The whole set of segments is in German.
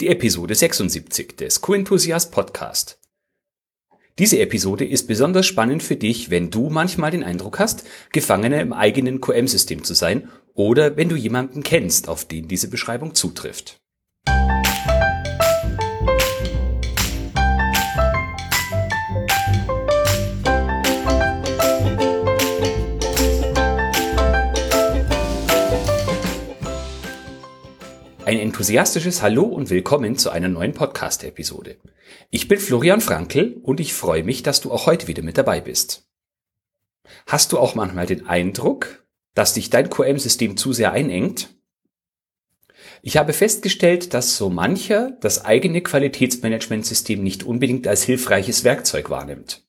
die Episode 76 des Co-Enthusiast Podcast. Diese Episode ist besonders spannend für dich, wenn du manchmal den Eindruck hast, Gefangener im eigenen QM-System zu sein oder wenn du jemanden kennst, auf den diese Beschreibung zutrifft. Ein enthusiastisches Hallo und willkommen zu einer neuen Podcast-Episode. Ich bin Florian Frankl und ich freue mich, dass du auch heute wieder mit dabei bist. Hast du auch manchmal den Eindruck, dass dich dein QM-System zu sehr einengt? Ich habe festgestellt, dass so mancher das eigene Qualitätsmanagementsystem nicht unbedingt als hilfreiches Werkzeug wahrnimmt.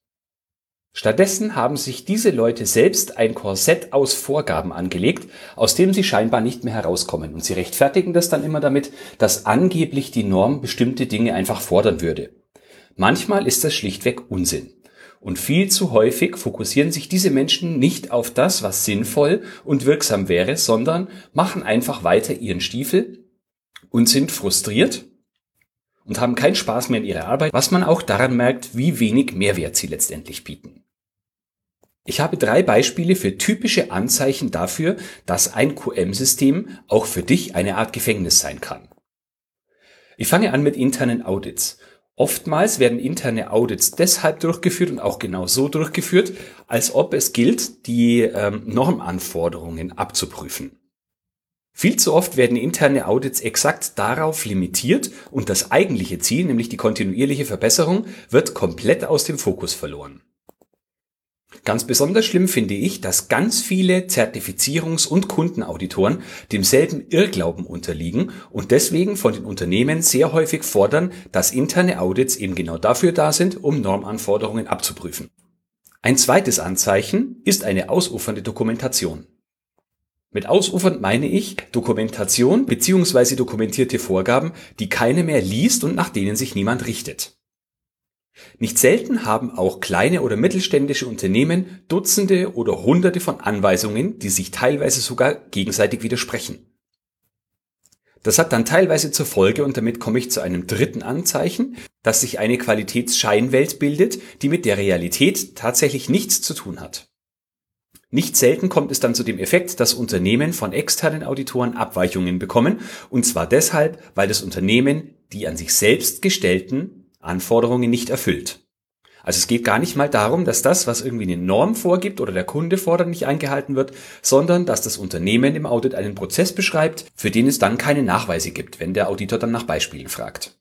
Stattdessen haben sich diese Leute selbst ein Korsett aus Vorgaben angelegt, aus dem sie scheinbar nicht mehr herauskommen. Und sie rechtfertigen das dann immer damit, dass angeblich die Norm bestimmte Dinge einfach fordern würde. Manchmal ist das schlichtweg Unsinn. Und viel zu häufig fokussieren sich diese Menschen nicht auf das, was sinnvoll und wirksam wäre, sondern machen einfach weiter ihren Stiefel und sind frustriert und haben keinen Spaß mehr in ihrer Arbeit, was man auch daran merkt, wie wenig Mehrwert sie letztendlich bieten. Ich habe drei Beispiele für typische Anzeichen dafür, dass ein QM-System auch für dich eine Art Gefängnis sein kann. Ich fange an mit internen Audits. Oftmals werden interne Audits deshalb durchgeführt und auch genau so durchgeführt, als ob es gilt, die ähm, Normanforderungen abzuprüfen. Viel zu oft werden interne Audits exakt darauf limitiert und das eigentliche Ziel, nämlich die kontinuierliche Verbesserung, wird komplett aus dem Fokus verloren. Ganz besonders schlimm finde ich, dass ganz viele Zertifizierungs- und Kundenauditoren demselben Irrglauben unterliegen und deswegen von den Unternehmen sehr häufig fordern, dass interne Audits eben genau dafür da sind, um Normanforderungen abzuprüfen. Ein zweites Anzeichen ist eine ausufernde Dokumentation. Mit ausufernd meine ich Dokumentation bzw. dokumentierte Vorgaben, die keine mehr liest und nach denen sich niemand richtet. Nicht selten haben auch kleine oder mittelständische Unternehmen Dutzende oder Hunderte von Anweisungen, die sich teilweise sogar gegenseitig widersprechen. Das hat dann teilweise zur Folge, und damit komme ich zu einem dritten Anzeichen, dass sich eine Qualitätsscheinwelt bildet, die mit der Realität tatsächlich nichts zu tun hat. Nicht selten kommt es dann zu dem Effekt, dass Unternehmen von externen Auditoren Abweichungen bekommen, und zwar deshalb, weil das Unternehmen die an sich selbst gestellten Anforderungen nicht erfüllt. Also es geht gar nicht mal darum, dass das, was irgendwie eine Norm vorgibt oder der Kunde fordert, nicht eingehalten wird, sondern dass das Unternehmen im Audit einen Prozess beschreibt, für den es dann keine Nachweise gibt, wenn der Auditor dann nach Beispielen fragt.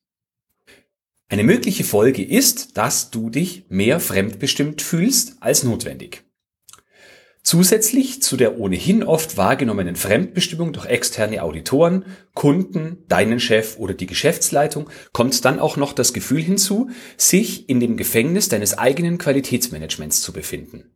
Eine mögliche Folge ist, dass du dich mehr fremdbestimmt fühlst als notwendig. Zusätzlich zu der ohnehin oft wahrgenommenen Fremdbestimmung durch externe Auditoren, Kunden, deinen Chef oder die Geschäftsleitung kommt dann auch noch das Gefühl hinzu, sich in dem Gefängnis deines eigenen Qualitätsmanagements zu befinden.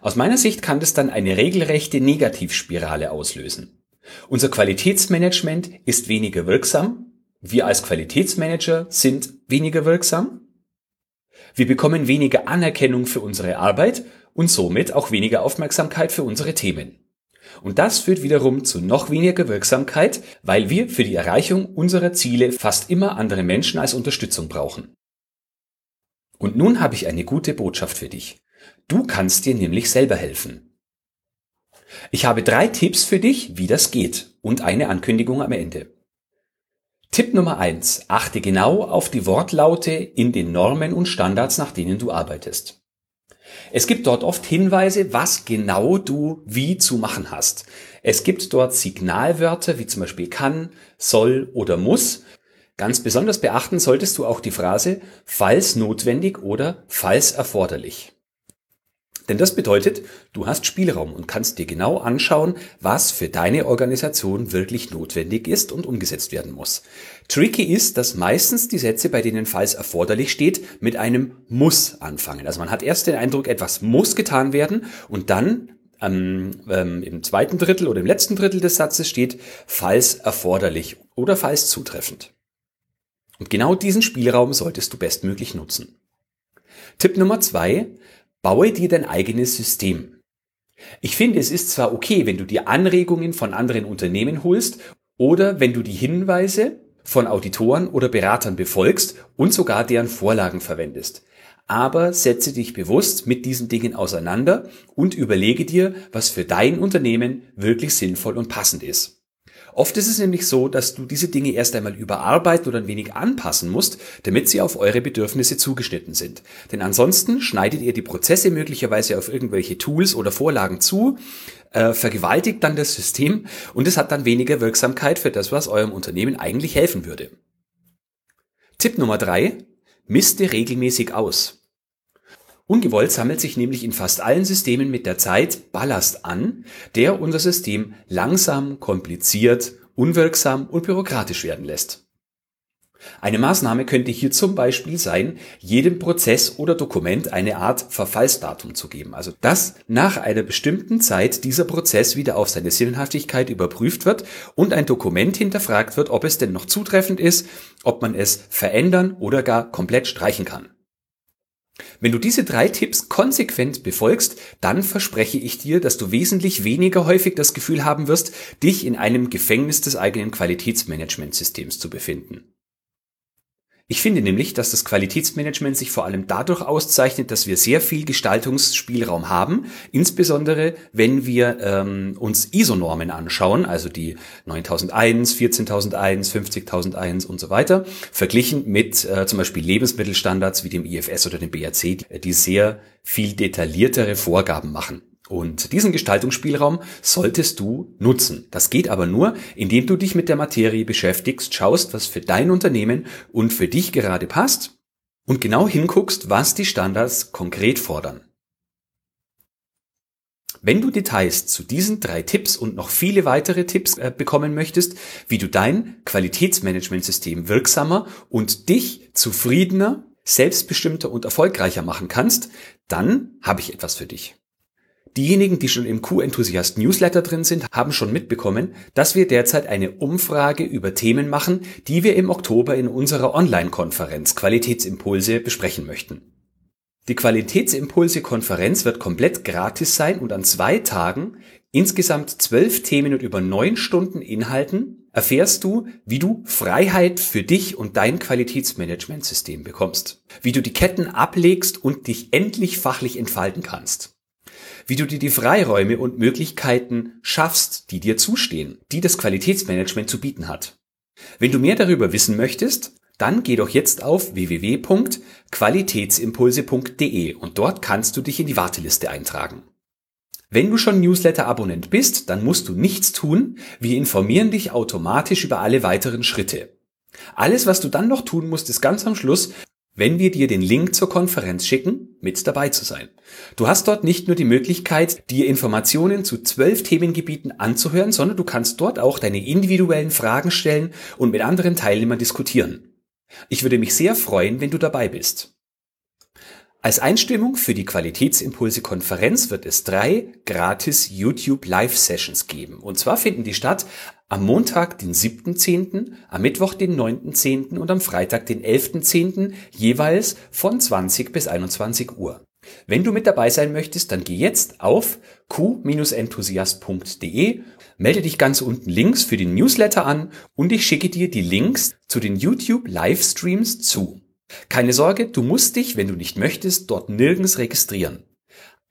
Aus meiner Sicht kann das dann eine regelrechte Negativspirale auslösen. Unser Qualitätsmanagement ist weniger wirksam, wir als Qualitätsmanager sind weniger wirksam, wir bekommen weniger Anerkennung für unsere Arbeit und somit auch weniger Aufmerksamkeit für unsere Themen. Und das führt wiederum zu noch weniger Wirksamkeit, weil wir für die Erreichung unserer Ziele fast immer andere Menschen als Unterstützung brauchen. Und nun habe ich eine gute Botschaft für dich. Du kannst dir nämlich selber helfen. Ich habe drei Tipps für dich, wie das geht und eine Ankündigung am Ende. Tipp Nummer eins: Achte genau auf die Wortlaute in den Normen und Standards, nach denen du arbeitest. Es gibt dort oft Hinweise, was genau du wie zu machen hast. Es gibt dort Signalwörter wie zum Beispiel kann, soll oder muss. Ganz besonders beachten solltest du auch die Phrase falls notwendig oder falls erforderlich. Denn das bedeutet, du hast Spielraum und kannst dir genau anschauen, was für deine Organisation wirklich notwendig ist und umgesetzt werden muss. Tricky ist, dass meistens die Sätze, bei denen falls erforderlich steht, mit einem muss anfangen. Also man hat erst den Eindruck, etwas muss getan werden und dann ähm, ähm, im zweiten Drittel oder im letzten Drittel des Satzes steht falls erforderlich oder falls zutreffend. Und genau diesen Spielraum solltest du bestmöglich nutzen. Tipp Nummer zwei, Baue dir dein eigenes System. Ich finde, es ist zwar okay, wenn du dir Anregungen von anderen Unternehmen holst oder wenn du die Hinweise von Auditoren oder Beratern befolgst und sogar deren Vorlagen verwendest. Aber setze dich bewusst mit diesen Dingen auseinander und überlege dir, was für dein Unternehmen wirklich sinnvoll und passend ist. Oft ist es nämlich so, dass du diese Dinge erst einmal überarbeiten oder ein wenig anpassen musst, damit sie auf eure Bedürfnisse zugeschnitten sind. Denn ansonsten schneidet ihr die Prozesse möglicherweise auf irgendwelche Tools oder Vorlagen zu, äh, vergewaltigt dann das System und es hat dann weniger Wirksamkeit für das, was eurem Unternehmen eigentlich helfen würde. Tipp Nummer drei: Miste regelmäßig aus. Ungewollt sammelt sich nämlich in fast allen Systemen mit der Zeit Ballast an, der unser System langsam, kompliziert, unwirksam und bürokratisch werden lässt. Eine Maßnahme könnte hier zum Beispiel sein, jedem Prozess oder Dokument eine Art Verfallsdatum zu geben. Also dass nach einer bestimmten Zeit dieser Prozess wieder auf seine Sinnhaftigkeit überprüft wird und ein Dokument hinterfragt wird, ob es denn noch zutreffend ist, ob man es verändern oder gar komplett streichen kann. Wenn du diese drei Tipps konsequent befolgst, dann verspreche ich dir, dass du wesentlich weniger häufig das Gefühl haben wirst, dich in einem Gefängnis des eigenen Qualitätsmanagementsystems zu befinden. Ich finde nämlich, dass das Qualitätsmanagement sich vor allem dadurch auszeichnet, dass wir sehr viel Gestaltungsspielraum haben, insbesondere wenn wir ähm, uns ISO-Normen anschauen, also die 9001, 14001, 50001 und so weiter, verglichen mit äh, zum Beispiel Lebensmittelstandards wie dem IFS oder dem BRC, die sehr viel detailliertere Vorgaben machen. Und diesen Gestaltungsspielraum solltest du nutzen. Das geht aber nur, indem du dich mit der Materie beschäftigst, schaust, was für dein Unternehmen und für dich gerade passt und genau hinguckst, was die Standards konkret fordern. Wenn du Details zu diesen drei Tipps und noch viele weitere Tipps äh, bekommen möchtest, wie du dein Qualitätsmanagementsystem wirksamer und dich zufriedener, selbstbestimmter und erfolgreicher machen kannst, dann habe ich etwas für dich. Diejenigen, die schon im Q-Enthusiast Newsletter drin sind, haben schon mitbekommen, dass wir derzeit eine Umfrage über Themen machen, die wir im Oktober in unserer Online-Konferenz Qualitätsimpulse besprechen möchten. Die Qualitätsimpulse-Konferenz wird komplett gratis sein und an zwei Tagen, insgesamt zwölf Themen und über neun Stunden Inhalten, erfährst du, wie du Freiheit für dich und dein Qualitätsmanagementsystem bekommst, wie du die Ketten ablegst und dich endlich fachlich entfalten kannst wie du dir die Freiräume und Möglichkeiten schaffst, die dir zustehen, die das Qualitätsmanagement zu bieten hat. Wenn du mehr darüber wissen möchtest, dann geh doch jetzt auf www.qualitätsimpulse.de und dort kannst du dich in die Warteliste eintragen. Wenn du schon Newsletter-Abonnent bist, dann musst du nichts tun, wir informieren dich automatisch über alle weiteren Schritte. Alles, was du dann noch tun musst, ist ganz am Schluss, wenn wir dir den Link zur Konferenz schicken, mit dabei zu sein. Du hast dort nicht nur die Möglichkeit, dir Informationen zu zwölf Themengebieten anzuhören, sondern du kannst dort auch deine individuellen Fragen stellen und mit anderen Teilnehmern diskutieren. Ich würde mich sehr freuen, wenn du dabei bist. Als Einstimmung für die Qualitätsimpulse-Konferenz wird es drei gratis YouTube Live-Sessions geben. Und zwar finden die statt am Montag, den 7.10., am Mittwoch, den 9.10. und am Freitag, den 11.10. jeweils von 20 bis 21 Uhr. Wenn du mit dabei sein möchtest, dann geh jetzt auf q-enthusiast.de, melde dich ganz unten links für den Newsletter an und ich schicke dir die Links zu den YouTube Livestreams zu. Keine Sorge, du musst dich, wenn du nicht möchtest, dort nirgends registrieren.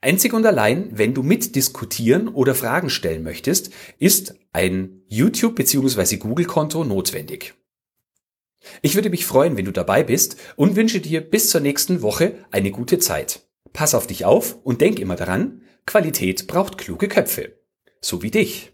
Einzig und allein, wenn du mitdiskutieren oder Fragen stellen möchtest, ist ein YouTube- bzw. Google-Konto notwendig. Ich würde mich freuen, wenn du dabei bist und wünsche dir bis zur nächsten Woche eine gute Zeit. Pass auf dich auf und denk immer daran, Qualität braucht kluge Köpfe. So wie dich.